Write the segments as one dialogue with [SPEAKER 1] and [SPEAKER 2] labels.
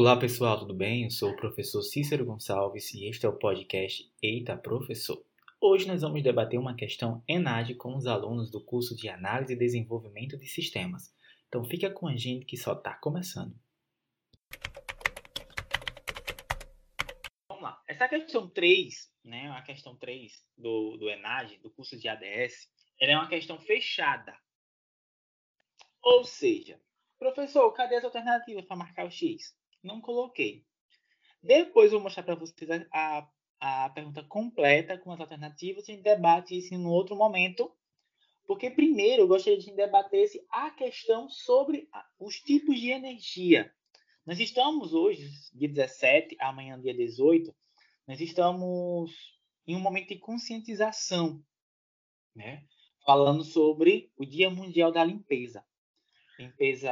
[SPEAKER 1] Olá pessoal, tudo bem? Eu sou o professor Cícero Gonçalves e este é o podcast Eita Professor. Hoje nós vamos debater uma questão ENAD com os alunos do curso de Análise e Desenvolvimento de Sistemas. Então fica com a gente que só está começando. Vamos lá. Essa questão 3, né, a questão 3 do, do ENAD, do curso de ADS, ela é uma questão fechada. Ou seja, professor, cadê as alternativas para marcar o X? Não coloquei. Depois eu vou mostrar para vocês a, a, a, pergunta completa com as alternativas. A gente debate isso em um outro momento. Porque primeiro eu gostaria de debater a questão sobre os tipos de energia. Nós estamos hoje, dia 17, amanhã, dia 18, nós estamos em um momento de conscientização, né? falando sobre o Dia Mundial da Limpeza. Limpeza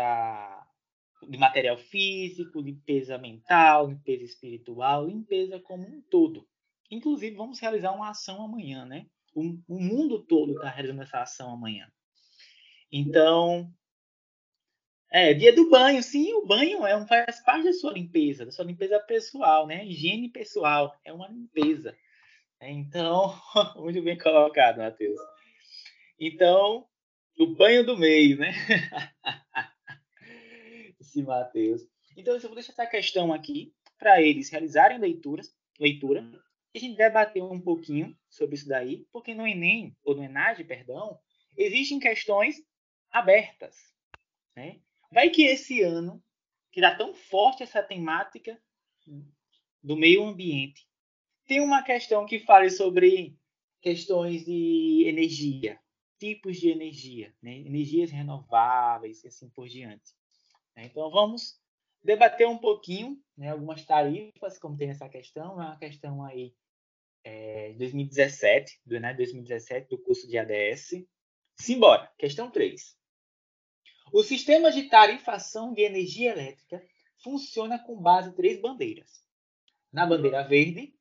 [SPEAKER 1] de material físico, limpeza mental, limpeza espiritual, limpeza como um todo. Inclusive, vamos realizar uma ação amanhã, né? O, o mundo todo está realizando essa ação amanhã. Então, é dia do banho, sim, o banho é um, faz parte da sua limpeza, da sua limpeza pessoal, né? Higiene pessoal é uma limpeza. Então, muito bem colocado, Matheus. Então, o banho do mês, né? Esse Mateus. Então, eu vou deixar essa questão aqui para eles realizarem leituras, leitura, e a gente debater um pouquinho sobre isso daí, porque no Enem, ou no ENAD, perdão, existem questões abertas. Né? Vai que esse ano, que dá tão forte essa temática do meio ambiente, tem uma questão que fale sobre questões de energia, tipos de energia, né? energias renováveis e assim por diante. Então, vamos debater um pouquinho né, algumas tarifas, como tem essa questão, é uma questão aí é, 2017, do né, 2017, do curso de ADS. Simbora, questão 3. O sistema de tarifação de energia elétrica funciona com base em três bandeiras. Na bandeira verde,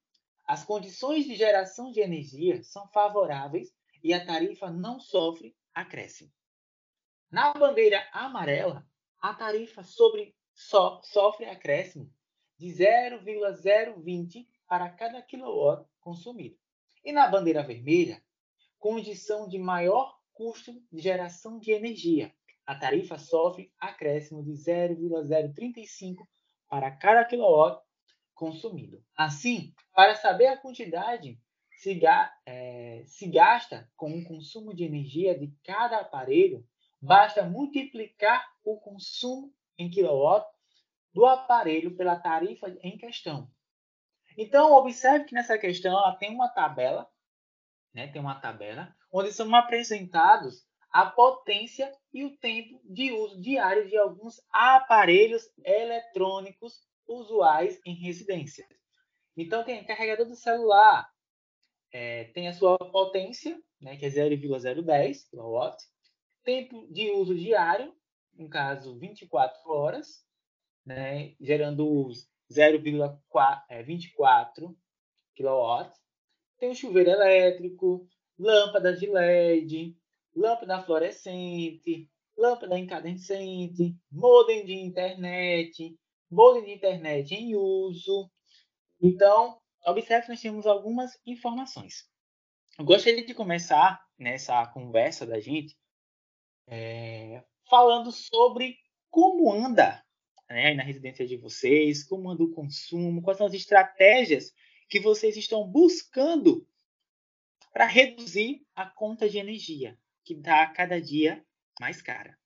[SPEAKER 1] as condições de geração de energia são favoráveis e a tarifa não sofre acréscimo. Na bandeira amarela, a tarifa sobre so, sofre acréscimo de 0,020 para cada quilowatt consumido. E na bandeira vermelha, condição de maior custo de geração de energia. A tarifa sofre acréscimo de 0,035 para cada quilowatt consumido. Assim, para saber a quantidade se, é, se gasta com o consumo de energia de cada aparelho, basta multiplicar o consumo em quilowatt do aparelho pela tarifa em questão. Então, observe que nessa questão ela tem uma tabela, né, tem uma tabela, onde são apresentados a potência e o tempo de uso diário de alguns aparelhos eletrônicos usuais em residência. Então, tem carregador do celular, é, tem a sua potência, né, que é 0,010 kW, tempo de uso diário, no caso 24 horas, né, gerando 0,24 kW. Tem o chuveiro elétrico, lâmpada de LED, lâmpada fluorescente, lâmpada incandescente, modem de internet, modem de internet em uso. Então, observe que nós temos algumas informações. Eu gostaria de começar nessa conversa da gente é, falando sobre como anda né, na residência de vocês, como anda o consumo, quais são as estratégias que vocês estão buscando para reduzir a conta de energia, que está cada dia mais cara.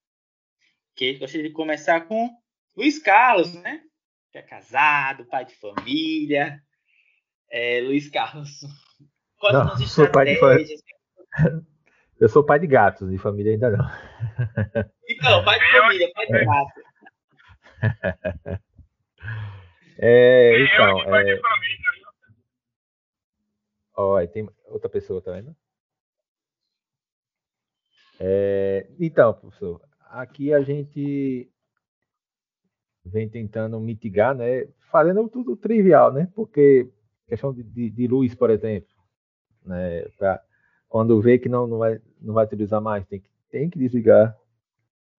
[SPEAKER 1] Okay? Gostaria de começar com Luiz Carlos, né? que é casado, pai de família. É, Luiz Carlos, quais
[SPEAKER 2] Não, são as estratégias? Eu sou pai de gatos, de família ainda não.
[SPEAKER 1] Então, pai de família, pai de gato.
[SPEAKER 2] É, então, é... Olha, tem outra pessoa, tá vendo? É, então, professor, aqui a gente vem tentando mitigar, né? Fazendo tudo trivial, né? Porque questão de, de, de luz, por exemplo, né? Pra, quando vê que não, não, vai, não vai utilizar mais, tem que, tem que desligar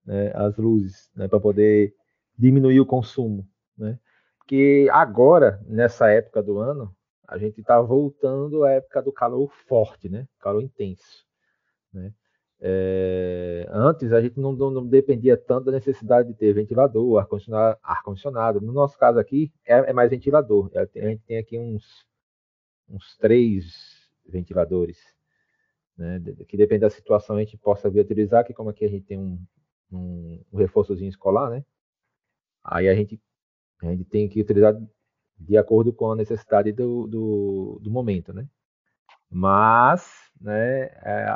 [SPEAKER 2] né, as luzes né, para poder diminuir o consumo. Né? que agora, nessa época do ano, a gente está voltando à época do calor forte, né? Calor intenso, né? É, antes a gente não, não, não, dependia tanto da necessidade de ter ventilador, ar-condicionado. Ar. No nosso caso aqui é, é, mais ventilador. É, a gente tem aqui uns, uns três ventiladores, né, que depende da situação a gente possa vir utilizar, que como aqui a gente tem um, um, um reforçozinho escolar, né? Aí a gente, a gente tem que utilizar de acordo com a necessidade do, do, do momento, né? Mas, né, é,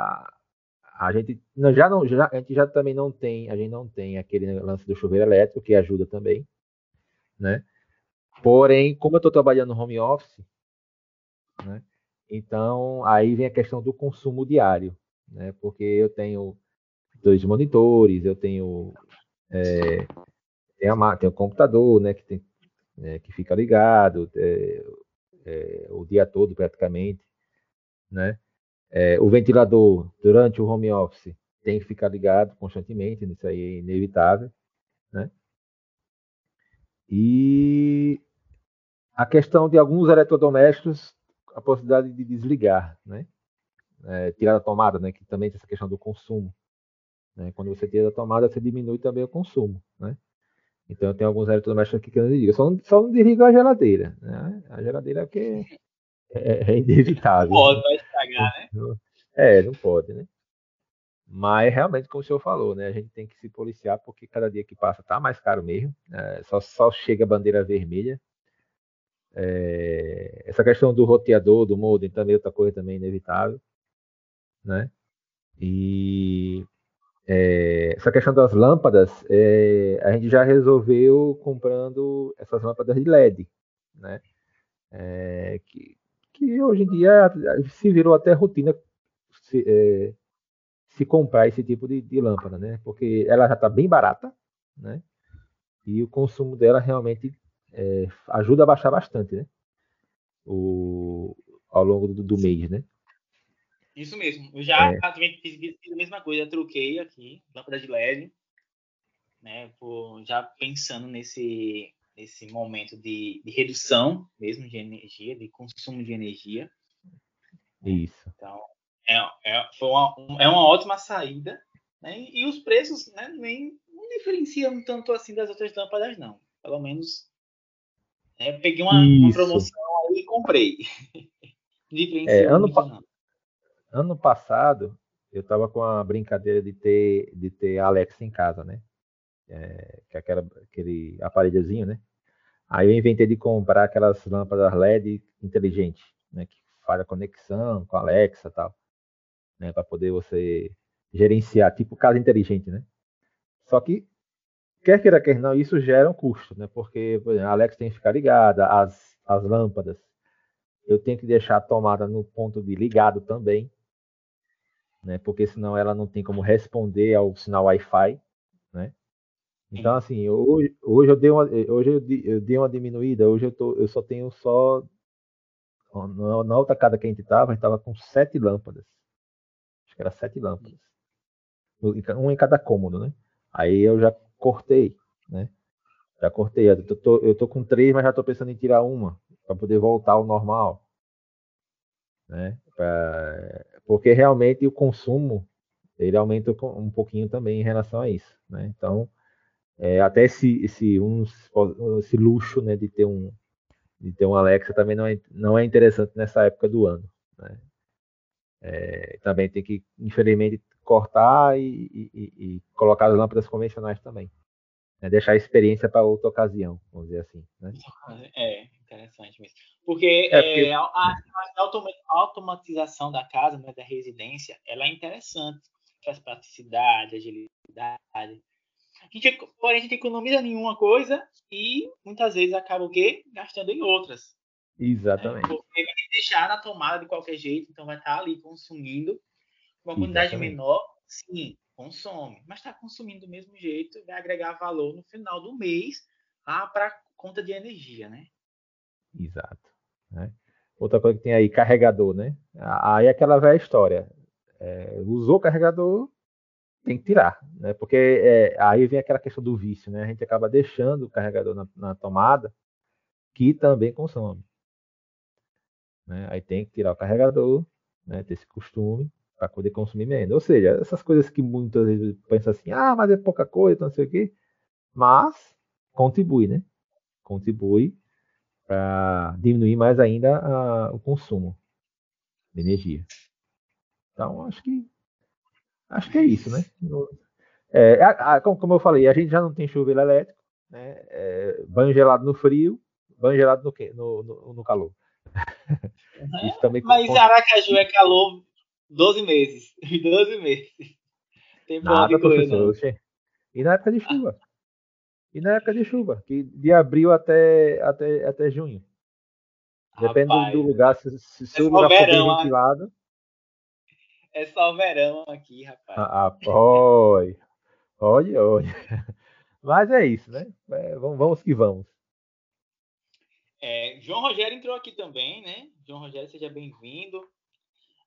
[SPEAKER 2] a gente já não já, a gente já também não tem a gente não tem aquele lance do chuveiro elétrico que ajuda também né porém como eu estou trabalhando no home office né então aí vem a questão do consumo diário né porque eu tenho dois monitores eu tenho é, tem a tem o computador né que tem né, que fica ligado é, é, o dia todo praticamente né é, o ventilador, durante o home office, tem que ficar ligado constantemente, isso aí é inevitável. Né? E a questão de alguns eletrodomésticos, a possibilidade de desligar, né? É, tirar da tomada, né? Que também tem essa questão do consumo. Né? Quando você tira da tomada, você diminui também o consumo, né? Então, tem alguns eletrodomésticos aqui que eu não desligo. Só não, só não desligo a geladeira, né? A geladeira é que é, é inevitável.
[SPEAKER 1] Pode, vai estragar, né?
[SPEAKER 2] É, não pode, né? Mas realmente, como o senhor falou, né? A gente tem que se policiar porque cada dia que passa tá mais caro mesmo. Né? Só, só chega a bandeira vermelha. É, essa questão do roteador, do modem, também outra coisa também inevitável, né? E é, essa questão das lâmpadas, é, a gente já resolveu comprando essas lâmpadas de LED, né? É, que, que hoje em dia se virou até rotina se, é, se comprar esse tipo de, de, lâmpada, né? Porque ela já está bem barata, né? E o consumo dela realmente é, ajuda a baixar bastante, né? O, ao longo do, do mês, né?
[SPEAKER 1] Isso mesmo. Eu já é. fiz, a mesma coisa, troquei aqui, lâmpada de LED, né? Por, já pensando nesse nesse momento de, de, redução mesmo de energia, de consumo de energia.
[SPEAKER 2] Isso.
[SPEAKER 1] Então, é, é, foi uma, é uma ótima saída. Né? E os preços né, nem não diferenciam tanto assim das outras lâmpadas, não. Pelo menos né, peguei uma, uma, promoção aí e comprei.
[SPEAKER 2] é, ano, pa ano passado, eu estava com a brincadeira de ter, de ter Alexa em casa, né? é, que é aquela, aquele aparelhozinho, né? Aí eu inventei de comprar aquelas lâmpadas LED inteligentes, né? Que faz a conexão com a Alexa e tal, né? Para poder você gerenciar, tipo casa inteligente, né? Só que, quer queira, quer não, isso gera um custo, né? Porque por exemplo, a Alexa tem que ficar ligada, as, as lâmpadas, eu tenho que deixar a tomada no ponto de ligado também, né? Porque senão ela não tem como responder ao sinal Wi-Fi, né? Então, assim, hoje, hoje eu dei uma, hoje eu, eu dei uma diminuída, hoje eu, tô, eu só tenho só. Na, na outra casa que a gente estava, a gente estava com sete lâmpadas. Acho que era sete lâmpadas. Um em cada cômodo, né? Aí eu já cortei, né? Já cortei. Eu tô, eu tô com três, mas já estou pensando em tirar uma para poder voltar ao normal. Né? Pra, porque realmente o consumo ele aumenta um pouquinho também em relação a isso, né? Então, é, até esse, esse, um, esse luxo né, de ter um de ter um Alexa também não é, não é interessante nessa época do ano. Né? É, também tem que, infelizmente, cortar e, e, e, colocar as lâmpadas convencionais também. Né? Deixar a experiência para outra ocasião, vamos dizer assim. Né?
[SPEAKER 1] É, interessante mesmo. Porque, é, porque... É, a, a, automatização da casa, né, da residência, ela é interessante. Traz praticidade, agilidade a gente, porém, a gente economiza nenhuma coisa e muitas vezes acaba o quê? Gastando em outras.
[SPEAKER 2] Exatamente. É,
[SPEAKER 1] porque vai deixar na tomada de qualquer jeito, então vai estar ali consumindo uma quantidade Exatamente. menor, sim, consome, mas está consumindo do mesmo jeito, vai agregar valor no final do mês lá para conta de energia, né?
[SPEAKER 2] Exato. Né? Outra coisa que tem aí, carregador, né? Aí é aquela velha história. É, usou o carregador, tem que tirar, né? Porque é, aí vem aquela questão do vício, né? A gente acaba deixando o carregador na, na tomada que também consome. Né? Aí tem que tirar o carregador, né? ter esse costume para poder consumir menos. Ou seja, essas coisas que muitas vezes pensam assim, ah, mas é pouca coisa, não sei o quê, mas contribui, né? Contribui para diminuir mais ainda a, o consumo de energia. Então, acho que acho que é isso, né? É, a, a, como, eu falei, a gente já não tem chuveiro elétrico, né? É, banho gelado no frio, banho gelado no, no, no, no calor.
[SPEAKER 1] Isso também Mas Aracaju é calor 12 meses. 12 meses.
[SPEAKER 2] Tem Nada, professor. E na época de chuva. E na época de chuva, que de abril até, até, até junho. Depende Rapaz, do lugar, se, se é o lugar for bem ventilado.
[SPEAKER 1] É só o verão aqui, rapaz.
[SPEAKER 2] Ah oi. Olha, olha. Mas é isso, né? É, vamos, vamos que vamos.
[SPEAKER 1] É, João Rogério entrou aqui também, né? João Rogério, seja bem-vindo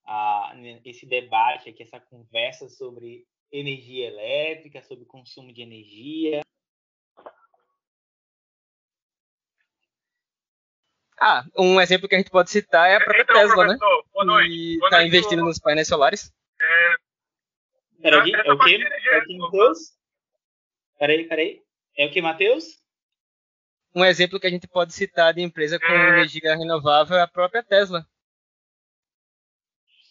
[SPEAKER 1] a esse debate aqui, essa conversa sobre energia elétrica, sobre consumo de energia.
[SPEAKER 3] Ah, um exemplo que a gente pode citar é a própria então, Tesla, né? Boa noite. Que está investindo nos painéis solares. É...
[SPEAKER 1] Peraí, é o que? É o que, Matheus? Peraí, peraí. É o que, Matheus?
[SPEAKER 3] Um exemplo que a gente pode citar de empresa com é... energia renovável é a própria Tesla.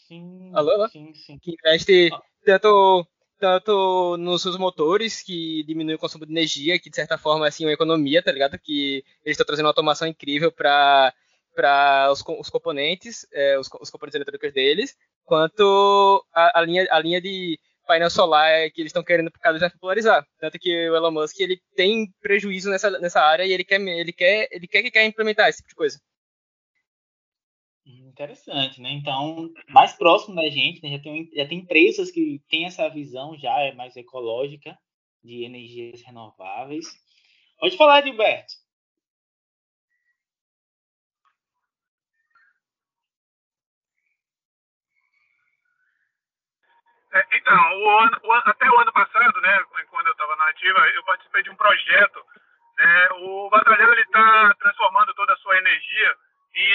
[SPEAKER 1] Sim,
[SPEAKER 3] alô, alô?
[SPEAKER 1] sim, sim.
[SPEAKER 3] Que investe tanto, tanto nos seus motores, que diminui o consumo de energia, que de certa forma é assim, uma economia, tá ligado? Que eles estão trazendo uma automação incrível para para os, os, componentes, é, os, os, componentes eletrônicos deles, quanto a, a, linha, a linha de painel solar que eles estão querendo cada vez popularizar. Tanto que o Elon Musk ele tem prejuízo nessa, nessa área e ele quer, ele quer, ele quer que quer implementar esse tipo de coisa.
[SPEAKER 1] Interessante, né? Então, mais próximo da gente, né? já, tem, já tem empresas que têm essa visão já é mais ecológica de energias renováveis. Pode falar, Gilberto.
[SPEAKER 4] É, então, o ano, o, até o ano passado, né, quando eu estava na ativa, eu participei de um projeto. Né, o batalhão está transformando toda a sua energia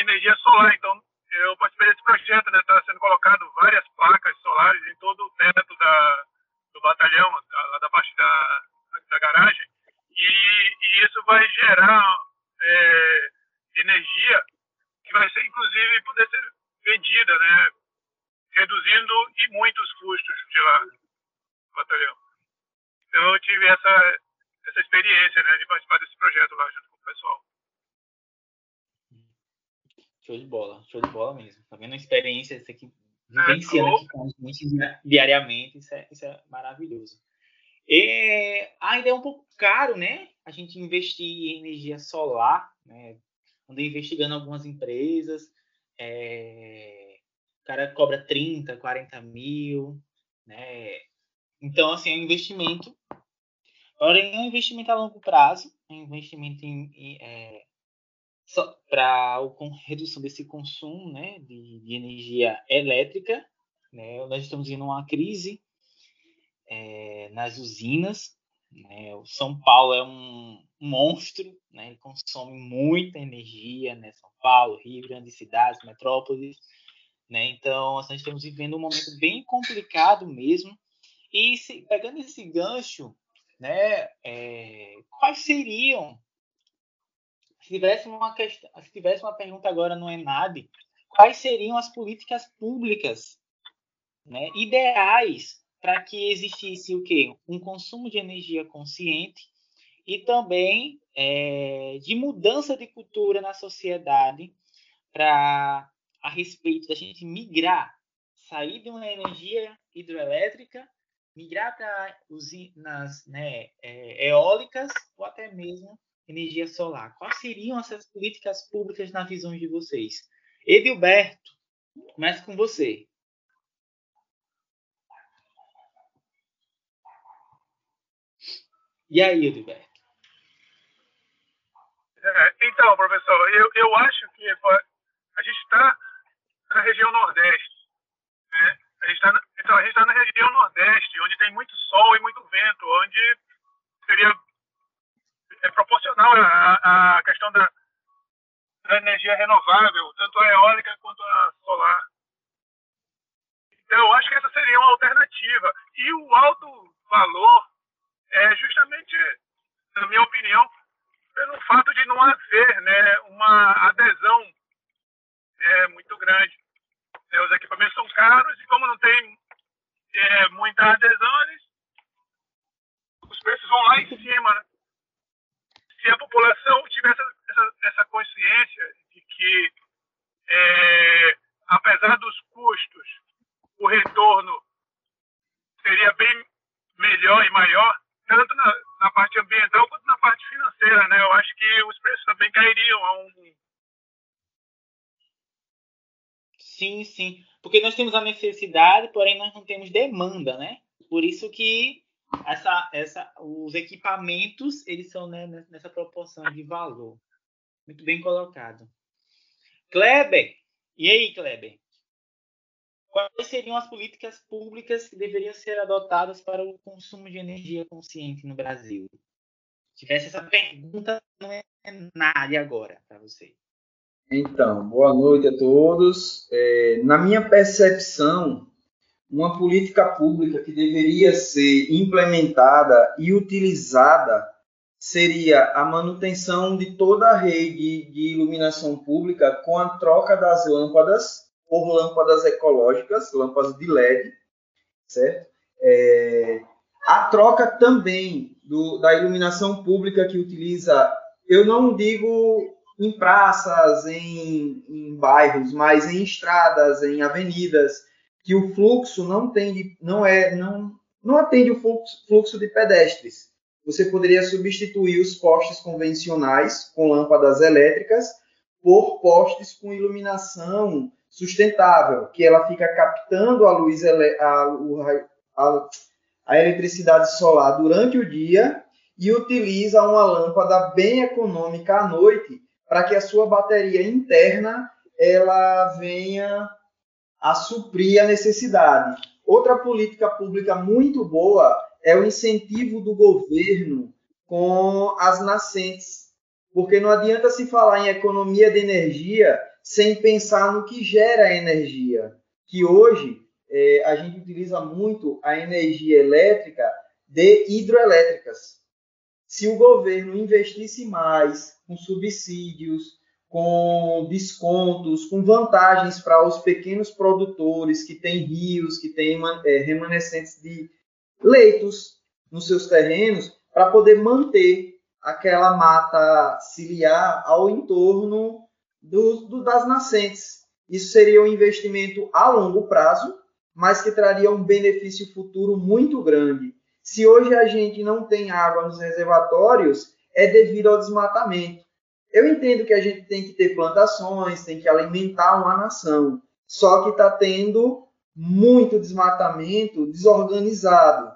[SPEAKER 4] energia solar. Então, eu participei desse projeto, né? Está sendo colocado várias placas solares em todo o teto da, do batalhão, lá da parte da, da garagem, e, e isso vai gerar é, energia que vai ser, inclusive, poder ser vendida, né? Reduzindo e muito os custos de lá do batalhão. Então, eu tive essa, essa experiência, né? De participar desse projeto lá junto com o pessoal.
[SPEAKER 1] Show de bola, show de bola mesmo. Tá vendo a experiência isso aqui, vivenciando aqui com a gente diariamente, isso é, isso é maravilhoso. E ainda é um pouco caro, né? A gente investir em energia solar, né? Andei investigando algumas empresas, é... o cara cobra 30, 40 mil, né? Então, assim, é um investimento. Porém, é um investimento a longo prazo, é um investimento em, em é, para redução desse consumo né, de, de, energia elétrica. Né? Nós estamos em uma crise é, nas usinas. Né? O São Paulo é um, monstro, né? ele consome muita energia, né? São Paulo, Rio, grandes cidades, metrópoles. Né? Então, nós estamos vivendo um momento bem complicado mesmo. E se, pegando esse gancho, né, é, quais seriam se tivesse uma questão, se tivesse uma pergunta agora no Enad, quais seriam as políticas públicas, né, ideais para que existisse o quê? Um consumo de energia consciente e também é, de mudança de cultura na sociedade para a respeito da gente migrar, sair de uma energia hidroelétrica, migrar para usinas né, é, eólicas ou até mesmo energia solar. Quais seriam essas políticas públicas na visão de vocês? Edilberto, começa com você. E aí, Edilberto?
[SPEAKER 4] É, então, professor, eu, eu acho que a gente está na região Nordeste. Né? A gente tá, então, a gente está na região Nordeste, onde tem muito sol e muito vento, onde seria é proporcional à, à questão da, da energia renovável, tanto a eólica quanto a solar. Então, eu acho que essa seria uma alternativa. E o alto valor é justamente, na minha opinião, pelo fato de não haver né, uma adesão é, muito grande. É, os equipamentos são caros e como não tem é, muita adesão, eles, os preços vão lá em cima. Né? Se a população tivesse essa, essa consciência de que, é, apesar dos custos, o retorno seria bem melhor e maior, tanto na, na parte ambiental quanto na parte financeira, né? Eu acho que os preços também cairiam a um.
[SPEAKER 1] Sim, sim. Porque nós temos a necessidade, porém nós não temos demanda, né? Por isso que essa, essa, os equipamentos eles são né, nessa proporção de valor. Muito bem colocado. Kleber, e aí, Kleber? Quais seriam as políticas públicas que deveriam ser adotadas para o consumo de energia consciente no Brasil? Se tivesse essa pergunta, não é nada agora para você.
[SPEAKER 5] Então, boa noite a todos. É, na minha percepção, uma política pública que deveria ser implementada e utilizada seria a manutenção de toda a rede de iluminação pública com a troca das lâmpadas por lâmpadas ecológicas, lâmpadas de LED, certo? É, a troca também do, da iluminação pública que utiliza, eu não digo em praças, em, em bairros, mas em estradas, em avenidas, que o fluxo não tem, não é, não, não atende o fluxo, fluxo de pedestres. Você poderia substituir os postes convencionais com lâmpadas elétricas por postes com iluminação sustentável, que ela fica captando a luz, a, a, a eletricidade solar durante o dia e utiliza uma lâmpada bem econômica à noite para que a sua bateria interna ela venha a suprir a necessidade. Outra política pública muito boa é o incentivo do governo com as nascentes, porque não adianta se falar em economia de energia sem pensar no que gera energia. Que hoje é, a gente utiliza muito a energia elétrica de hidroelétricas. Se o governo investisse mais com subsídios, com descontos, com vantagens para os pequenos produtores que têm rios, que têm é, remanescentes de leitos nos seus terrenos, para poder manter aquela mata ciliar ao entorno do, do, das nascentes. Isso seria um investimento a longo prazo, mas que traria um benefício futuro muito grande. Se hoje a gente não tem água nos reservatórios, é devido ao desmatamento. Eu entendo que a gente tem que ter plantações, tem que alimentar uma nação, só que está tendo muito desmatamento desorganizado.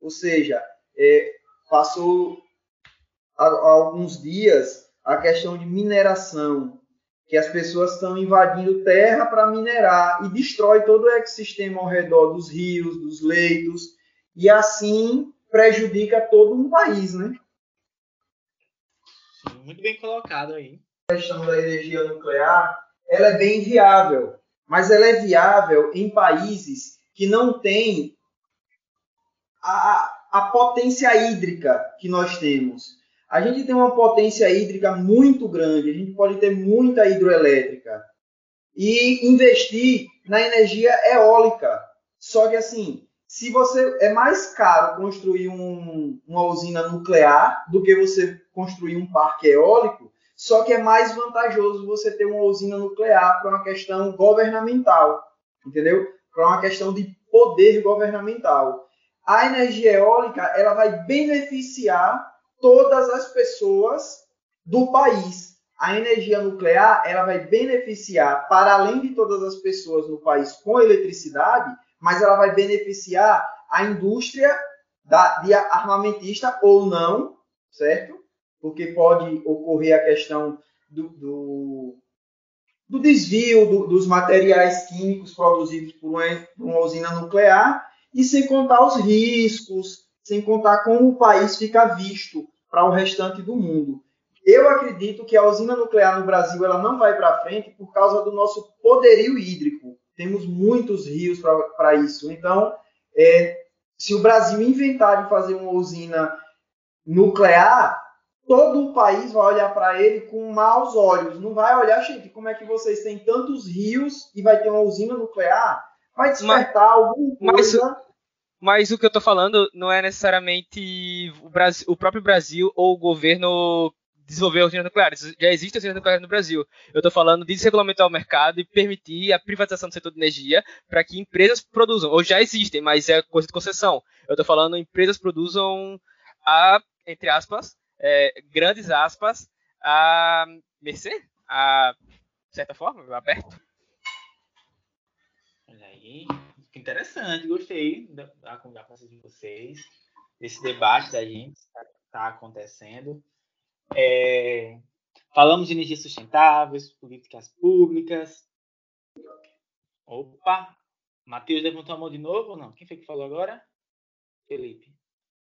[SPEAKER 5] Ou seja, é, passou há, há alguns dias a questão de mineração que as pessoas estão invadindo terra para minerar e destrói todo o ecossistema ao redor dos rios, dos leitos, e assim prejudica todo um país, né?
[SPEAKER 1] Muito bem colocado aí.
[SPEAKER 5] A questão da energia nuclear, ela é bem viável, mas ela é viável em países que não têm a, a potência hídrica que nós temos. A gente tem uma potência hídrica muito grande, a gente pode ter muita hidroelétrica e investir na energia eólica. Só que assim, se você é mais caro construir um, uma usina nuclear do que você construir um parque eólico, só que é mais vantajoso você ter uma usina nuclear para uma questão governamental, entendeu? Para uma questão de poder governamental. A energia eólica ela vai beneficiar todas as pessoas do país. A energia nuclear ela vai beneficiar, para além de todas as pessoas no país com eletricidade, mas ela vai beneficiar a indústria da, de armamentista ou não, certo? Porque pode ocorrer a questão do, do, do desvio do, dos materiais químicos produzidos por uma, por uma usina nuclear, e sem contar os riscos, sem contar como o país fica visto para o restante do mundo. eu acredito que a usina nuclear no Brasil ela não vai para frente por causa do nosso poderio hídrico. Temos muitos rios para isso. Então, é, se o Brasil inventar de fazer uma usina nuclear, todo o país vai olhar para ele com maus olhos. Não vai olhar, gente, como é que vocês têm tantos rios e vai ter uma usina nuclear? Vai despertar mas, alguma coisa.
[SPEAKER 3] Mas, mas o que eu estou falando não é necessariamente o, Brasil, o próprio Brasil ou o governo desenvolver usinas nucleares. Já existem usinas nucleares no Brasil. Eu estou falando de desregulamentar o mercado e permitir a privatização do setor de energia para que empresas produzam. Ou já existem, mas é coisa de concessão. Eu estou falando empresas produzam a, entre aspas, é, grandes aspas, a mercê, a de certa forma, aberto.
[SPEAKER 1] Olha aí, interessante, gostei da, conversa de vocês, desse debate da gente que está tá acontecendo. É, falamos de energias sustentáveis, políticas públicas. Opa! Matheus levantou a mão de novo ou não? Quem foi que falou agora? Felipe.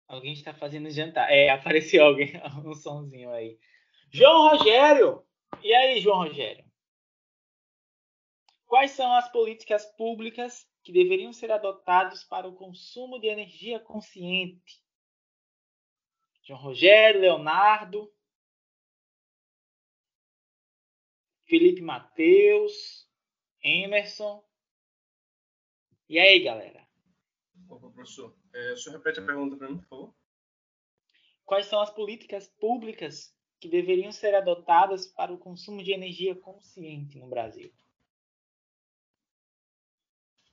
[SPEAKER 1] Alguém está fazendo jantar. É, apareceu alguém, um sonzinho aí. João Rogério! E aí, João Rogério? Quais são as políticas públicas que deveriam ser adotadas para o consumo de energia consciente? João Rogério, Leonardo, Felipe Mateus, Emerson. E aí, galera?
[SPEAKER 6] Opa, professor. É, o senhor repete a pergunta para mim, por favor?
[SPEAKER 1] Quais são as políticas públicas que deveriam ser adotadas para o consumo de energia consciente no Brasil?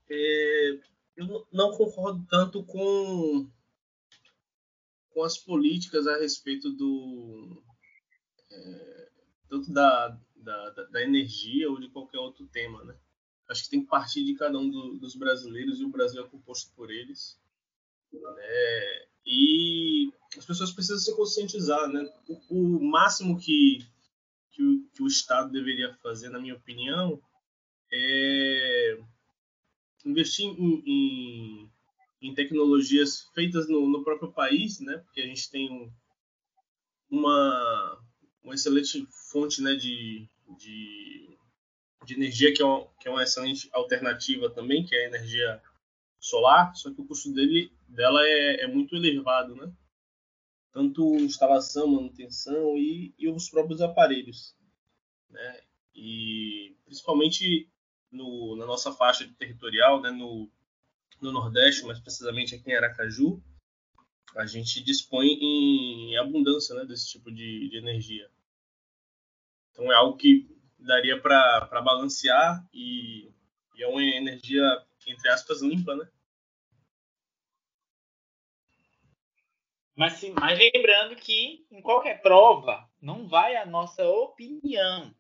[SPEAKER 6] É, eu não concordo tanto com, com as políticas a respeito do é, tanto da, da, da, energia ou de qualquer outro tema, né? Acho que tem que partir de cada um do, dos brasileiros e o Brasil é composto por eles. Né? E as pessoas precisam se conscientizar, né? O, o máximo que, que o, que, o, Estado deveria fazer, na minha opinião, é investir em, em, em tecnologias feitas no, no, próprio país, né? Porque a gente tem um, uma, uma excelente fonte né, de, de, de energia que é, uma, que é uma excelente alternativa também, que é a energia solar, só que o custo dele, dela é, é muito elevado, né? Tanto instalação, manutenção e, e os próprios aparelhos, né? E principalmente no, na nossa faixa territorial, né? No, no Nordeste, mais precisamente aqui em Aracaju, a gente dispõe em abundância né, desse tipo de, de energia. Então é algo que daria para balancear e, e, é uma energia, entre aspas, limpa, né?
[SPEAKER 1] Mas, sim, mas lembrando que em qualquer prova não vai a nossa opinião.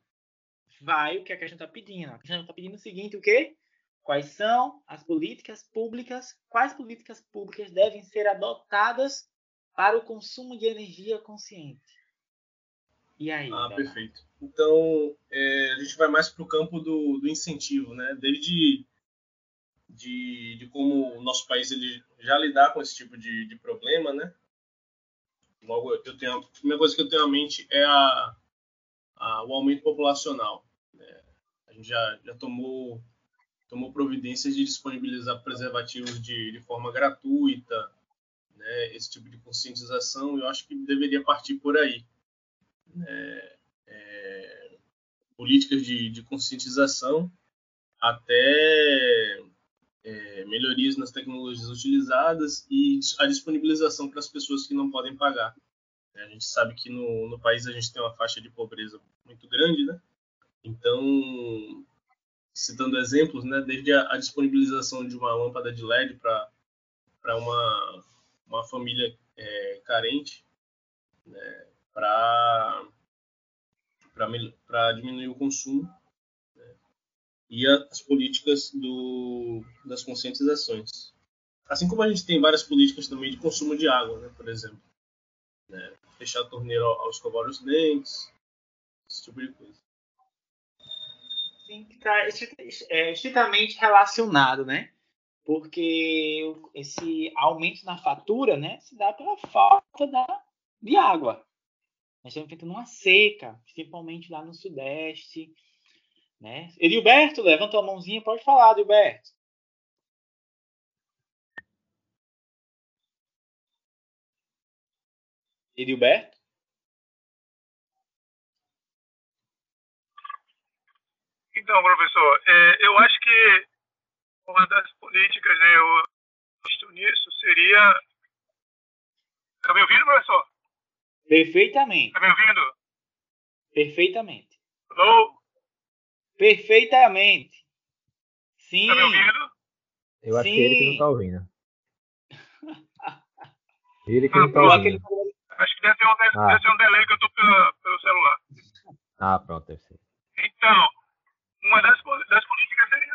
[SPEAKER 1] Vai o que a questão está pedindo. A questão está pedindo o seguinte, o quê? Quais são as políticas públicas, quais políticas públicas devem ser adotadas para o consumo de energia consciente? E aí?
[SPEAKER 6] Ah, perfeito. Então, é, a gente vai mais para o campo do, do, incentivo, né? Desde de, de, como o nosso país ele já lidar com esse tipo de, de problema, né? Logo, eu tenho, a primeira coisa que eu tenho à mente é a, a, o aumento populacional. Né? Gente já, já tomou, tomou providências de disponibilizar preservativos de, de forma gratuita, né? esse tipo de conscientização, eu acho que deveria partir por aí é, é, políticas de, de, conscientização até é, melhorias nas tecnologias utilizadas e a disponibilização para as pessoas que não podem pagar. É, a gente sabe que no, no país a gente tem uma faixa de pobreza muito grande, né? Então, citando exemplos, né, desde a, a disponibilização de uma lâmpada de LED para uma, uma família é, carente, né, para diminuir o consumo né, e as políticas do, das conscientizações. Assim como a gente tem várias políticas também de consumo de água, né, por exemplo. Né, fechar a torneira ao, ao escovar os dentes, esse tipo de coisa.
[SPEAKER 1] Sim, que está é, estritamente relacionado, né? Porque esse aumento na fatura, né, se dá pela falta da, de água. Nós estamos enfrentando uma seca, principalmente lá no Sudeste. Né? Edilberto, levanta a mãozinha, pode falar, Edilberto. Edilberto?
[SPEAKER 4] Então, professor, é, eu acho que uma das políticas, né, eu estou nisso, seria. Está me ouvindo, professor?
[SPEAKER 1] Perfeitamente.
[SPEAKER 4] Está me ouvindo?
[SPEAKER 1] Perfeitamente.
[SPEAKER 4] Alô?
[SPEAKER 1] Perfeitamente. Sim.
[SPEAKER 4] Está me ouvindo?
[SPEAKER 2] Eu acho
[SPEAKER 1] Sim.
[SPEAKER 2] que ele que não tá ouvindo. Ele que
[SPEAKER 4] Ah,
[SPEAKER 2] não tá
[SPEAKER 4] pronto.
[SPEAKER 2] ouvindo.
[SPEAKER 4] Acho que deve ser um,
[SPEAKER 2] Ah.
[SPEAKER 4] deve ser um delay que eu estou pelo, pelo celular.
[SPEAKER 2] Ah, pronto, deve ser.
[SPEAKER 4] Então, uma das, das políticas seria.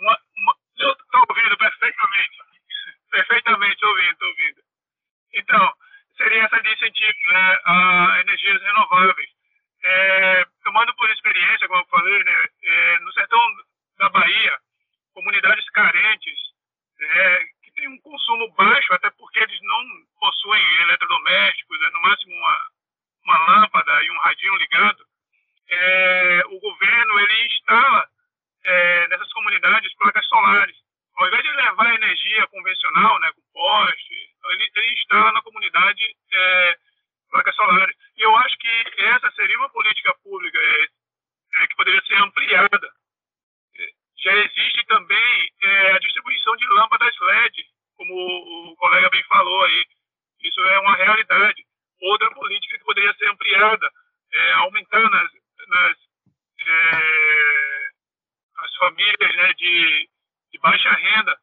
[SPEAKER 4] Uma, uma, eu estou ouvindo perfeitamente. Perfeitamente ouvindo, estou ouvindo. Então, seria essa de incentivo né, a energias renováveis. É, tomando por experiência, como eu falei, né, é, no sertão da Bahia, comunidades carentes, né, que têm um consumo baixo, até porque eles não possuem eletrodomésticos, é no máximo uma, uma lâmpada e um radinho ligado, é, o governo ele instala é, nessas comunidades placas solares. Ao invés de levar energia convencional, né, com poste, ele, ele instala na comunidade é, placas solares. E eu acho que essa seria uma política pública é, é, que poderia ser ampliada. É, Já existe também é, a distribuição de lâmpadas LED, como o, o colega bem falou aí. Isso é uma realidade. Outra política que poderia ser ampliada, é, aumentar nas, nas é, as famílias né, de, de baixa renda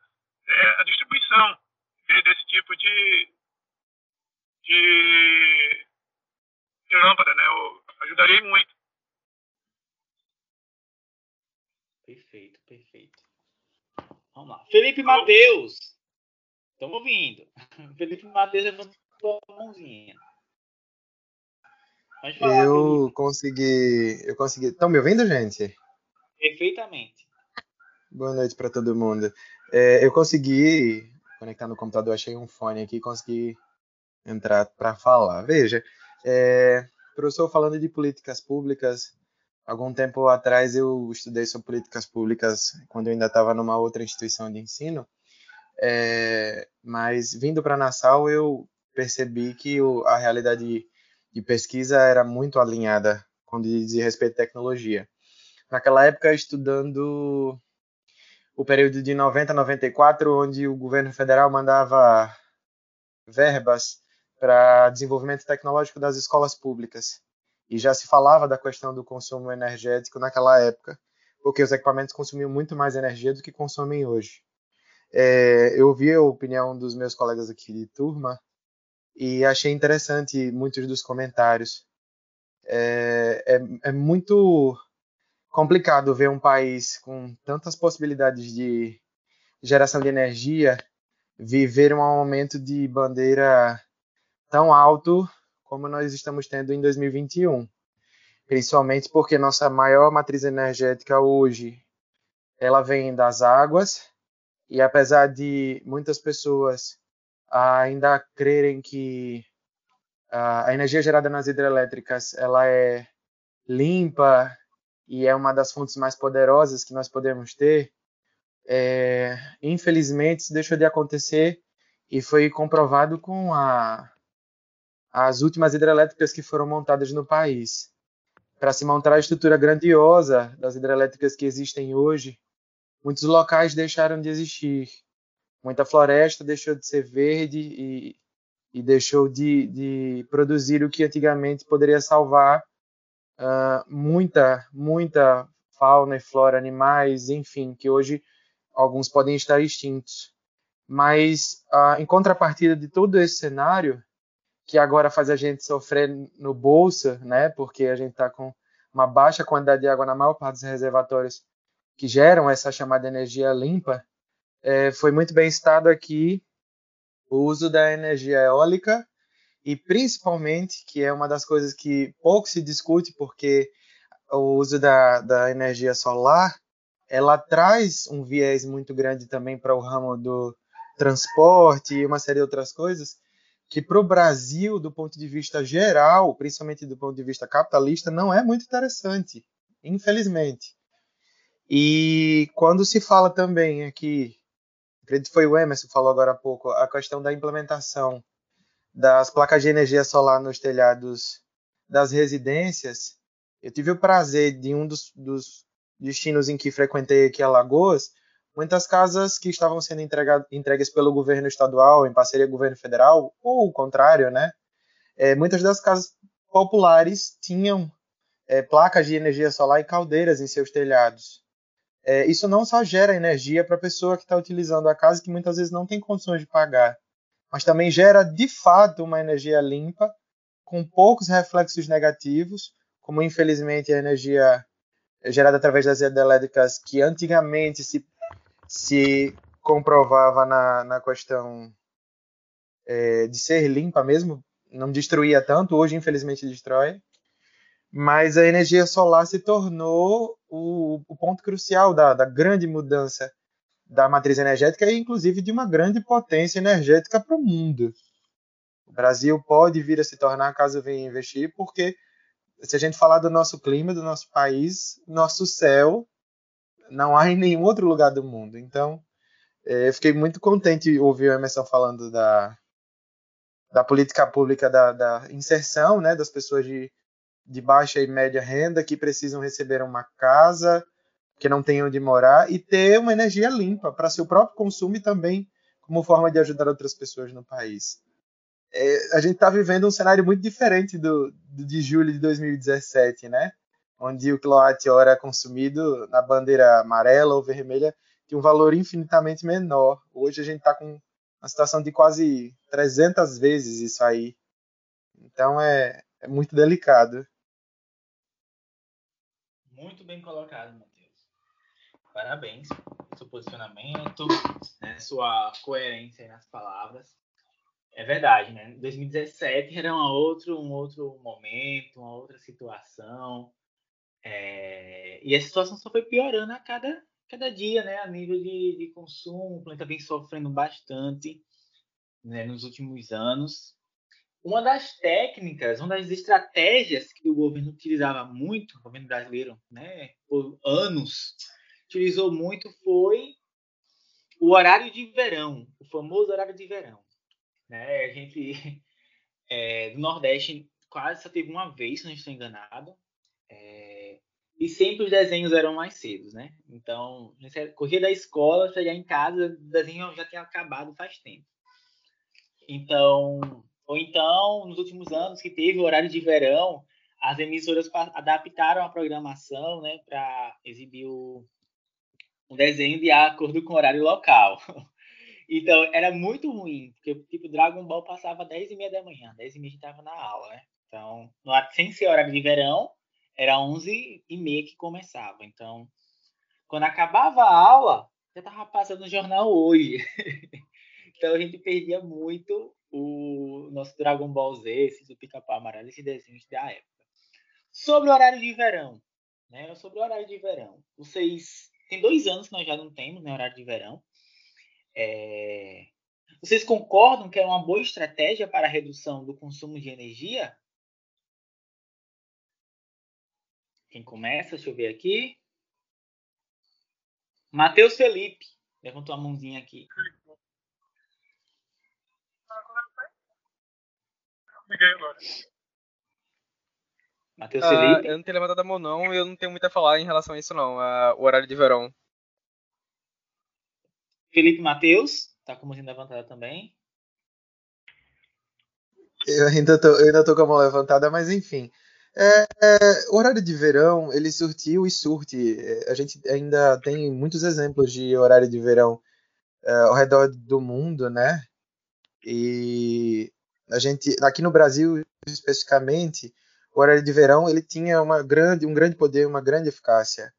[SPEAKER 4] é, a distribuição de- desse tipo de, de, de lâmpada. Né? Eu ajudaria muito.
[SPEAKER 1] Perfeito, perfeito. Vamos lá. Felipe Matheus. Estamos ouvindo. Levantou a mãozinha. Falar.
[SPEAKER 7] Eu consegui. Eu consegui. Estão me ouvindo, gente?
[SPEAKER 1] Perfeitamente.
[SPEAKER 7] Boa noite para todo mundo. É, eu consegui conectar no computador, achei um fone aqui consegui entrar para falar. Veja, é, professor, falando de políticas públicas, algum tempo atrás eu estudei sobre políticas públicas quando eu ainda estava numa outra instituição de ensino, é, mas vindo para Nassau eu percebi que o, a realidade de pesquisa era muito alinhada quando dizia respeito à tecnologia. Naquela época, estudando o período de 90 a 94, onde o governo federal mandava verbas para desenvolvimento tecnológico das escolas públicas. E já se falava da questão do consumo energético naquela época, porque os equipamentos consumiam muito mais energia do que consomem hoje. É, eu ouvi a opinião dos meus colegas aqui de turma e achei interessante muitos dos comentários. É, é, é muito complicado ver um país com tantas possibilidades de geração de energia viver um aumento de bandeira tão alto como nós estamos tendo em 2021. Principalmente porque nossa maior matriz energética hoje ela vem das águas e apesar de muitas pessoas ainda crerem que a energia gerada nas hidrelétricas ela é limpa e é uma das fontes mais poderosas que nós podemos ter, é, infelizmente isso deixou de acontecer e foi comprovado com a, as últimas hidrelétricas que foram montadas no país. Para se montar a estrutura grandiosa das hidrelétricas que existem hoje, muitos locais deixaram de existir. Muita floresta deixou de ser verde e, e deixou de, de produzir o que antigamente poderia salvar Uh, muita, muita fauna e flora, animais, enfim, que hoje alguns podem estar extintos. Mas, uh, em contrapartida de todo esse cenário, que agora faz a gente sofrer no bolso, né, porque a gente está com uma baixa quantidade de água na maior parte dos reservatórios que geram essa chamada energia limpa, é, foi muito bem citado aqui o uso da energia eólica e principalmente, que é uma das coisas que pouco se discute, porque o uso da, da energia solar, ela traz um viés muito grande também para o ramo do transporte e uma série de outras coisas, que para o Brasil, do ponto de vista geral, principalmente do ponto de vista capitalista, não é muito interessante, infelizmente. E quando se fala também aqui, acredito que foi o Emerson que falou agora há pouco, a questão da implementação das placas de energia solar nos telhados das residências, eu tive o prazer de um dos, dos destinos em que frequentei aqui Alagoas, muitas casas que estavam sendo entrega, entregues pelo governo estadual em parceria com o governo federal, ou o contrário, né? É, muitas das casas populares tinham é, placas de energia solar e caldeiras em seus telhados. É, isso não só gera energia para a pessoa que está utilizando a casa, que muitas vezes não tem condições de pagar, mas também gera de fato uma energia limpa, com poucos reflexos negativos, como infelizmente a energia gerada através das hidrelétricas, que antigamente se se comprovava na, na questão é, de ser limpa mesmo, não destruía tanto, hoje infelizmente destrói, mas a energia solar se tornou o, o ponto crucial da, da, grande mudança da matriz energética e inclusive de uma grande potência energética para o mundo. O Brasil pode vir a se tornar, caso venha investir, porque se a gente falar do nosso clima, do nosso país, nosso céu não há em nenhum outro lugar do mundo. Então, é, eu fiquei muito contente de ouvir o Emerson falando da, da política pública da, da inserção né, das pessoas de, de baixa e média renda que precisam receber uma casa, que não têm onde morar, e ter uma energia limpa para seu próprio consumo e também como forma de ajudar outras pessoas no país. É, a gente está vivendo um cenário muito diferente do, do, de julho de 2017, né? onde o quilowatt-hora consumido na bandeira amarela ou vermelha tinha um valor infinitamente menor. Hoje a gente está com uma situação de quase 300 vezes isso aí. Então é, é muito delicado.
[SPEAKER 1] Muito bem colocado, Matheus. Parabéns pelo seu posicionamento, né, sua coerência nas palavras. É verdade, né? 2017 era um outro, um outro momento, uma outra situação. É, e a situação só foi piorando a cada, cada dia, né? A nível de, de consumo, o planeta vem sofrendo bastante né, nos últimos anos. Uma das técnicas, uma das estratégias que o governo utilizava muito, o governo brasileiro, né, por anos, utilizou muito foi o horário de verão, o famoso horário de verão. Né? A gente é, do Nordeste quase só teve uma vez, se não estou enganado, é, e sempre os desenhos eram mais cedos, né? Então, corria da escola, chegar em casa, o desenho já tinha acabado faz tempo. Então, ou então, nos últimos anos que teve o horário de verão, as emissoras adaptaram a programação, né, para exibir o, o desenho de acordo com o horário local. Então, era muito ruim, porque, tipo, Dragon Ball passava 10 e meia da manhã, 10 e meia a gente tava na aula, né? Então, sem ser horário de verão, era 11 e meia que começava. Então, quando acabava a aula, já estava passando o jornal hoje. então, a gente perdia muito o nosso Dragon Ball Z, esse do Pica-Pau Amarelo, esses desenhos da época. Sobre o horário de verão, né? Sobre o horário de verão. Vocês... Tem dois anos que nós já não temos né, horário de verão. É... Vocês concordam que é uma boa estratégia para a redução do consumo de energia? Quem começa? Deixa eu ver aqui. Matheus Felipe. Levantou a mãozinha aqui. Matheus Felipe.
[SPEAKER 3] Eu não tenho levantado a mão, não, e eu não tenho muito a falar em relação a isso, não. A, o horário de verão.
[SPEAKER 1] Felipe Matheus. Tá com a mãozinha levantada também.
[SPEAKER 7] Eu ainda tô, eu ainda tô com a mão levantada, mas enfim. É, é, o horário de verão, ele surtiu e surte. É, a gente ainda tem muitos exemplos de horário de verão é, ao redor do mundo, né? E a gente, aqui no Brasil especificamente, o horário de verão ele tinha uma grande, um grande poder, uma grande eficácia.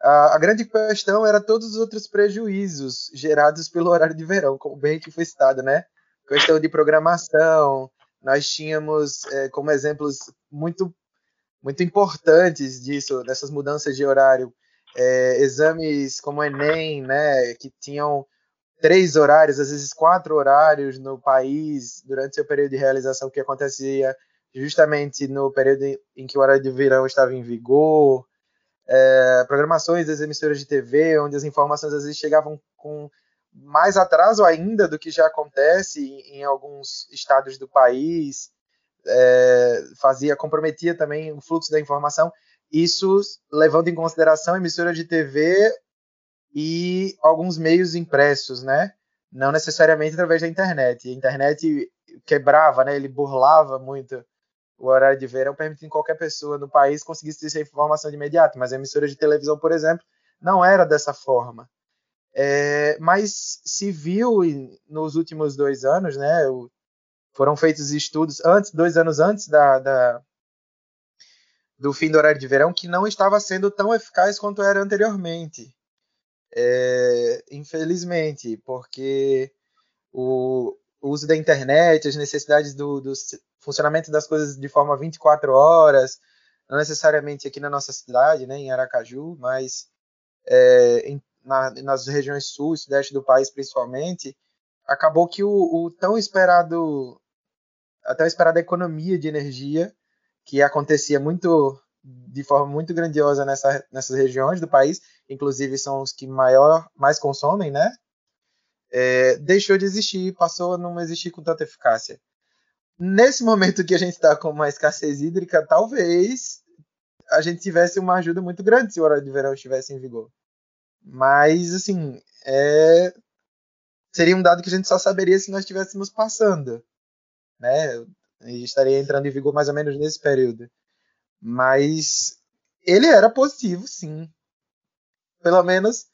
[SPEAKER 7] A, a grande questão era todos os outros prejuízos gerados pelo horário de verão, como bem que foi citado, né? Questão de programação, nós tínhamos é, como exemplos muito muito importantes disso, dessas mudanças de horário, é, exames como o Enem, né, que tinham três horários, às vezes quatro horários no país durante seu período de realização, que acontecia justamente no período em que o horário de verão estava em vigor, é, programações das emissoras de TV, onde as informações às vezes chegavam com mais atraso ainda do que já acontece em, em alguns estados do país, é, fazia comprometia também o fluxo da informação. Isso levando em consideração emissora de TV e alguns meios impressos, né? Não necessariamente através da internet. A internet quebrava, né? Ele burlava muito o horário de verão, permitindo que qualquer pessoa no país conseguisse essa informação de imediato. Mas a emissora de televisão, por exemplo, não era dessa forma. É, mas se viu nos últimos dois anos, né? Foram feitos estudos antes, dois anos antes da, da do fim do horário de verão, que não estava sendo tão eficaz quanto era anteriormente. É, infelizmente, porque o, uso da internet, as necessidades do, do, funcionamento das coisas de forma 24 horas, não necessariamente aqui na nossa cidade, né, em Aracaju, mas é, em, na, nas regiões sul e sudeste do país principalmente, acabou que o, o tão esperado, a tão esperada economia de energia, que acontecia muito de forma muito grandiosa nessa, nessas regiões do país, inclusive são os que maior, mais consomem, né? É, deixou de existir, passou a não existir com tanta eficácia. Nesse momento que a gente está com uma escassez hídrica, talvez a gente tivesse uma ajuda muito grande se o horário de verão estivesse em vigor. Mas, assim, é... seria um dado que a gente só saberia se nós estivéssemos passando. Né? E estaria entrando em vigor mais ou menos nesse período. Mas ele era positivo, sim. Pelo menos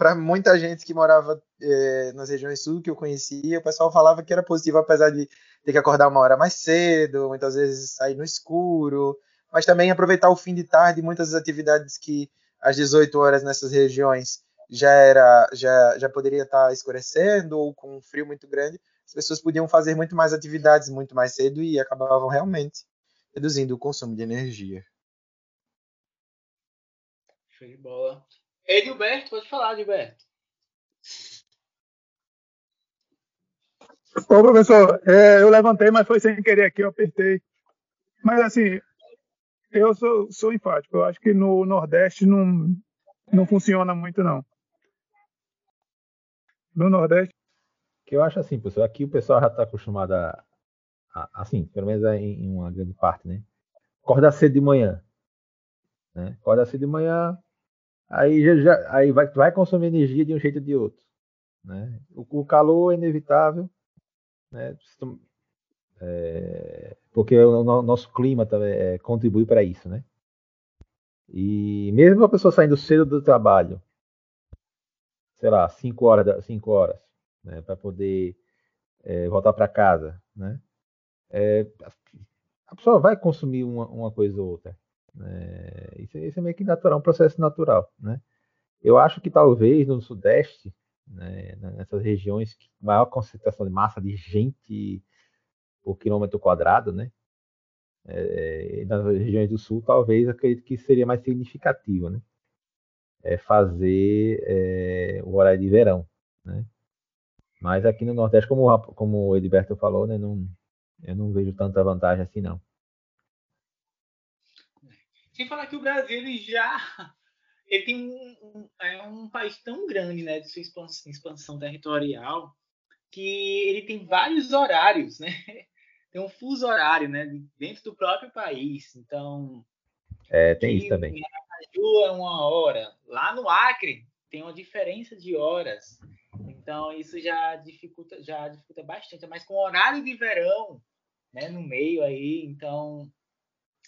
[SPEAKER 7] para muita gente que morava é, nas regiões sul que eu conhecia, o pessoal falava que era positivo, apesar de ter que acordar uma hora mais cedo, muitas vezes sair no escuro, mas também aproveitar o fim de tarde, muitas das atividades que às 18 horas nessas regiões já era já, já poderia estar escurecendo ou com um frio muito grande, as pessoas podiam fazer muito mais atividades muito mais cedo e acabavam realmente reduzindo o consumo de energia.
[SPEAKER 1] Show de bola. Edilberto, pode falar, Edilberto.
[SPEAKER 8] Ô, professor, é, eu levantei, mas foi sem querer aqui, eu apertei. Mas, assim, eu sou, sou enfático. Eu acho que no Nordeste não, não funciona muito, não. No Nordeste.
[SPEAKER 2] Que eu acho assim, professor, aqui o pessoal já está acostumado a, assim, pelo menos em, em, uma grande parte, né? Acordar cedo de manhã. Né? Acordar cedo de manhã, aí, já, já, aí vai, vai consumir energia de um jeito ou de outro. Né? O, o calor é inevitável, né? É, porque o, o, nosso clima também é, contribui para isso, né? E mesmo a pessoa saindo cedo do trabalho, sei lá, 5 horas, cinco horas né, para poder é, voltar para casa, né? É, a pessoa vai consumir uma, uma coisa ou outra. Né? Isso, isso, é meio que natural, um processo natural. Né? Eu acho que talvez no Sudeste, né, nessas regiões que maior concentração de massa de gente por quilômetro quadrado, né? É, nas regiões do Sul, talvez acredito que seria mais significativo, né? É fazer é, o horário de verão, né? Mas aqui no Nordeste, como, como o Edberto falou, né, não, eu não vejo tanta vantagem assim, não.
[SPEAKER 1] Sem falar que o Brasil ele já ele tem um, é um país tão grande, né, de sua expansão, expansão territorial, que ele tem vários horários, né? Tem um fuso horário, né, dentro do próprio país. Então,
[SPEAKER 2] é, tem isso também. Em
[SPEAKER 1] Aracaju é uma hora, lá no Acre tem uma diferença de horas. Então, isso já dificulta, já dificulta bastante. Mas com horário de verão, né, no meio aí, então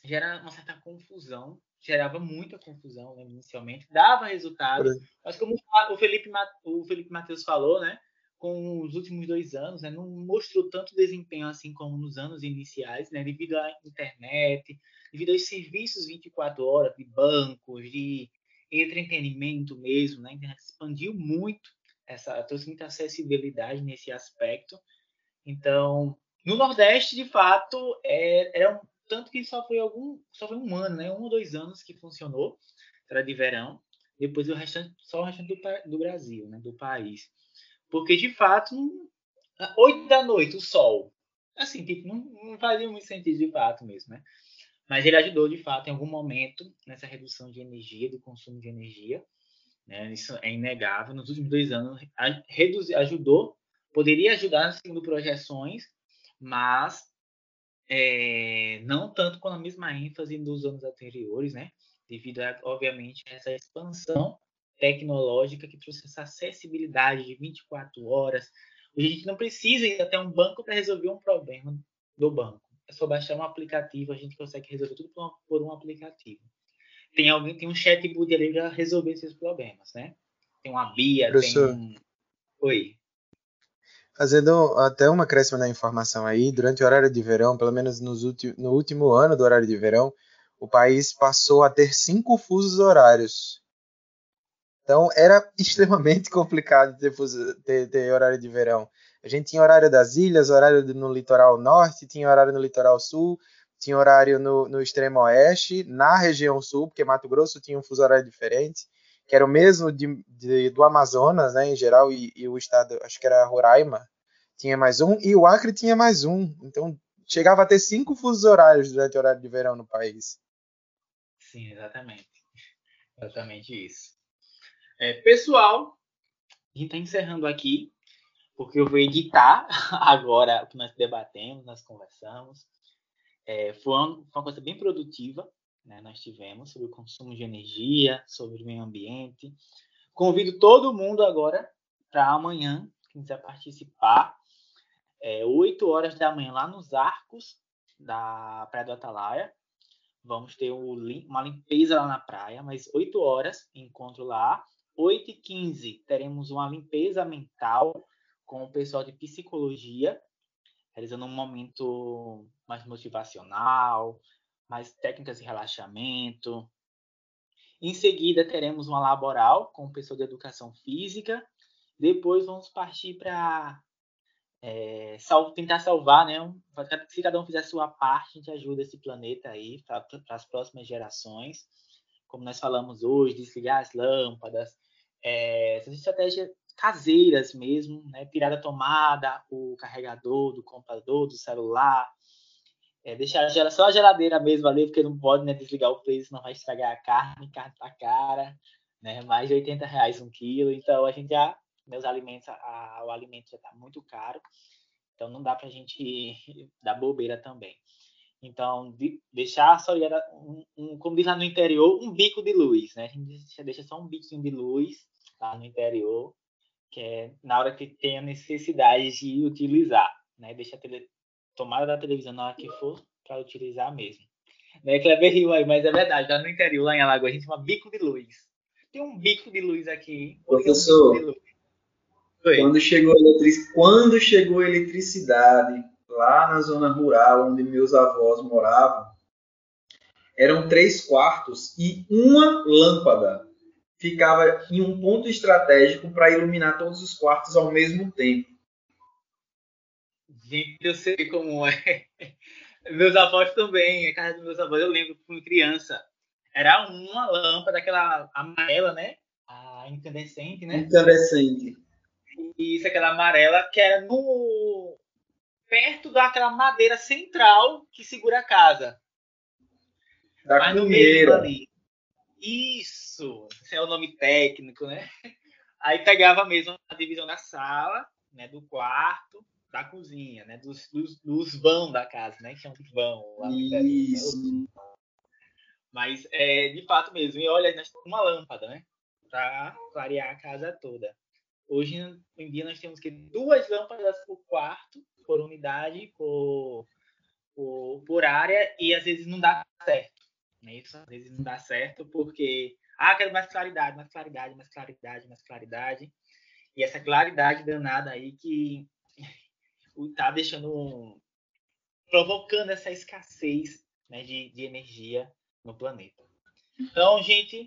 [SPEAKER 1] gera uma certa confusão, gerava muita confusão né, inicialmente, dava resultado, mas como o Felipe, o Felipe Matheus falou, né, com os últimos dois anos, né, não mostrou tanto desempenho assim como nos anos iniciais, né, devido à internet, devido aos serviços 24 horas de bancos, de entretenimento mesmo, né, a internet expandiu muito essa trouxe muita acessibilidade nesse aspecto. Então, no Nordeste, de fato, é, era um, tanto que só foi algum, só foi um ano, né? Um ou dois anos que funcionou, era de verão. Depois o restante, só o restante do, do Brasil, né? Do país. Porque, de fato, oito da noite, o sol. Assim, tipo, não, não fazia muito sentido de fato mesmo, né? Mas ele ajudou, de fato, em algum momento, nessa redução de energia, do consumo de energia. Né? Isso é inegável. Nos últimos dois anos, ajudou, poderia ajudar, segundo projeções, mas é, não tanto com a mesma ênfase dos anos anteriores, né? Devido, a, obviamente, a essa expansão tecnológica que trouxe essa acessibilidade de 24 horas. A gente não precisa ir até um banco para resolver um problema do banco. É só baixar um aplicativo, a gente consegue resolver tudo por um aplicativo. Tem alguém, tem um chatbot ali para resolver esses problemas, né? Tem uma Bia, Professor, tem um... Oi.
[SPEAKER 7] Fazendo até uma acréscimo na informação aí, durante o horário de verão, pelo menos nos no último ano do horário de verão, o país passou a ter cinco fusos horários. Então era extremamente complicado ter, fuso, ter, ter, horário de verão. A gente tinha horário das ilhas, horário no litoral norte, tinha horário no litoral sul, tinha horário no, no extremo oeste, na região sul, porque Mato Grosso tinha um fuso horário diferente, que era o mesmo de, de, do Amazonas, né, em geral, e, e, o estado, acho que era Roraima, tinha mais um, e o Acre tinha mais um. Então, chegava a ter cinco fusos horários durante o horário de verão no país.
[SPEAKER 1] Sim, exatamente. Exatamente isso. É, pessoal, a gente está encerrando aqui, porque eu vou editar agora o que nós debatemos, nós conversamos. É, foi, uma, foi, uma, coisa bem produtiva, né? Nós tivemos sobre o consumo de energia, sobre o meio ambiente. Convido todo mundo agora para amanhã, quem quiser participar, é, 8 horas da manhã lá nos arcos da Praia do Atalaia. Vamos ter uma limpeza lá na praia, mas 8 horas, encontro lá. 8 e 15 teremos uma limpeza mental com o pessoal de psicologia, realizando um momento mais motivacional, mais técnicas de relaxamento. Em seguida, teremos uma laboral com o pessoal de educação física. Depois, vamos partir para é, sal, tentar salvar, né? Se cada um fizer a sua parte, a gente ajuda esse planeta aí para as próximas gerações. Como nós falamos hoje, desligar as lâmpadas, é, essas estratégias caseiras mesmo, né? Tirar a tomada, o carregador do computador, do celular, é, deixar só a geladeira mesmo ali, porque não pode né, desligar o freezer, senão vai estragar a carne, carne tá cara, né? Mais de 80 reais um quilo, então a gente já, meus alimentos, a, o alimento já está muito caro, então não dá para a gente dar bobeira também. Então, de, deixar só um, um, como diz lá no interior, um bico de luz, né? A gente deixa só um biquinho de luz lá no interior, que é na hora que tem a necessidade de utilizar, né? Deixa a tele, tomada da televisão na hora que for para utilizar mesmo. Né, Kleber riu aí, mas é verdade, lá no interior, lá em Alagoas, a gente chama bico de luz. Tem um bico de luz aqui.
[SPEAKER 5] Professor, um. Quando, chegou eletric... quando chegou a eletricidade lá na zona rural onde meus avós moravam, eram três quartos e uma lâmpada ficava em um ponto estratégico para iluminar todos os quartos ao mesmo tempo.
[SPEAKER 1] Gente, eu sei como é. Meus avós também, a casa dos meus avós, eu lembro como criança. Era uma lâmpada, aquela amarela, né? A incandescente, né?
[SPEAKER 5] Incandescente.
[SPEAKER 1] Isso, aquela amarela, que era no. perto daquela madeira central que segura a casa.
[SPEAKER 5] Da Mas no meio
[SPEAKER 1] ali. Isso! Esse é o nome técnico, né? Aí pegava mesmo a divisão da sala, né? Do quarto, da cozinha, né? Dos, dos, dos vão da casa, né? Que é um vão. Lá
[SPEAKER 5] Isso.
[SPEAKER 1] Mas é de fato mesmo. E olha, nós temos uma lâmpada, né? Para clarear a casa toda. Hoje em dia nós temos que duas lâmpadas por quarto, por unidade, por, por, por área, e às vezes não dá certo. Né? Isso às vezes não dá certo porque, ah, quero mais claridade, mais claridade, mais claridade, mais claridade. E essa claridade danada aí que está deixando, provocando essa escassez né, de, de energia no planeta. Então, gente,